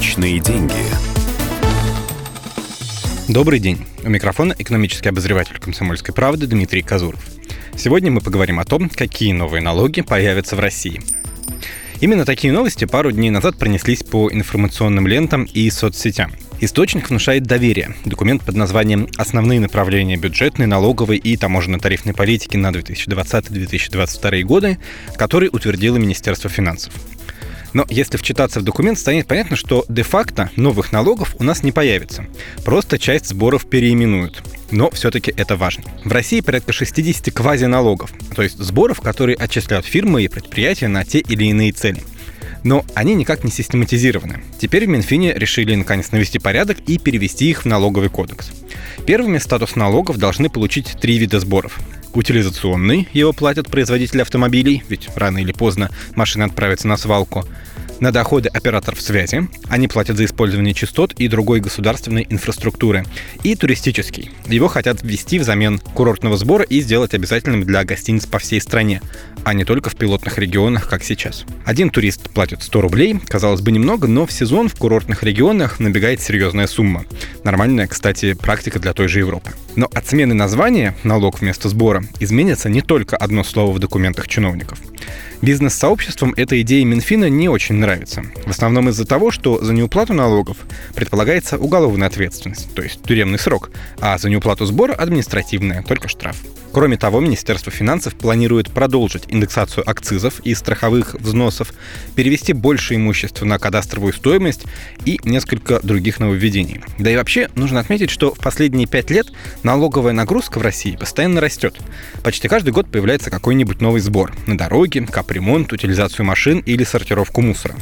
Личные деньги. Добрый день. У микрофона экономический обозреватель «Комсомольской правды» Дмитрий Казуров. Сегодня мы поговорим о том, какие новые налоги появятся в России. Именно такие новости пару дней назад пронеслись по информационным лентам и соцсетям. Источник внушает доверие. Документ под названием «Основные направления бюджетной, налоговой и таможенно-тарифной политики на 2020-2022 годы», который утвердило Министерство финансов. Но если вчитаться в документ, станет понятно, что де-факто новых налогов у нас не появится. Просто часть сборов переименуют. Но все-таки это важно. В России порядка 60 квазиналогов, то есть сборов, которые отчисляют фирмы и предприятия на те или иные цели но они никак не систематизированы. Теперь в Минфине решили наконец навести порядок и перевести их в налоговый кодекс. Первыми статус налогов должны получить три вида сборов. Утилизационный, его платят производители автомобилей, ведь рано или поздно машина отправится на свалку на доходы операторов связи. Они платят за использование частот и другой государственной инфраструктуры. И туристический. Его хотят ввести взамен курортного сбора и сделать обязательным для гостиниц по всей стране, а не только в пилотных регионах, как сейчас. Один турист платит 100 рублей, казалось бы немного, но в сезон в курортных регионах набегает серьезная сумма. Нормальная, кстати, практика для той же Европы. Но от смены названия «налог вместо сбора» изменится не только одно слово в документах чиновников. Бизнес-сообществам эта идея Минфина не очень нравится. В основном из-за того, что за неуплату налогов предполагается уголовная ответственность, то есть тюремный срок, а за неуплату сбора административная, только штраф. Кроме того, Министерство финансов планирует продолжить индексацию акцизов и страховых взносов, перевести больше имущества на кадастровую стоимость и несколько других нововведений. Да и вообще нужно отметить, что в последние пять лет налоговая нагрузка в России постоянно растет. Почти каждый год появляется какой-нибудь новый сбор на дороги, капремонт, утилизацию машин или сортировку мусора.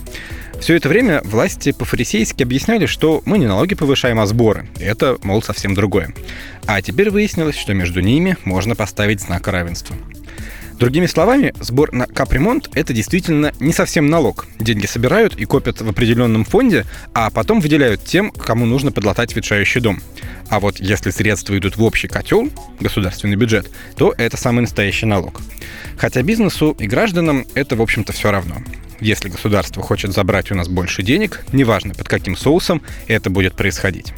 Все это время власти по-фарисейски объясняли, что мы не налоги повышаем, а сборы. Это, мол, совсем другое. А теперь выяснилось, что между ними можно поставить знак равенства. Другими словами, сбор на капремонт – это действительно не совсем налог. Деньги собирают и копят в определенном фонде, а потом выделяют тем, кому нужно подлатать ветшающий дом. А вот если средства идут в общий котел, государственный бюджет, то это самый настоящий налог. Хотя бизнесу и гражданам это, в общем-то, все равно. Если государство хочет забрать у нас больше денег, неважно под каким соусом это будет происходить.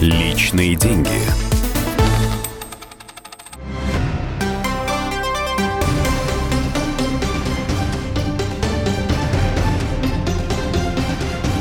Личные деньги.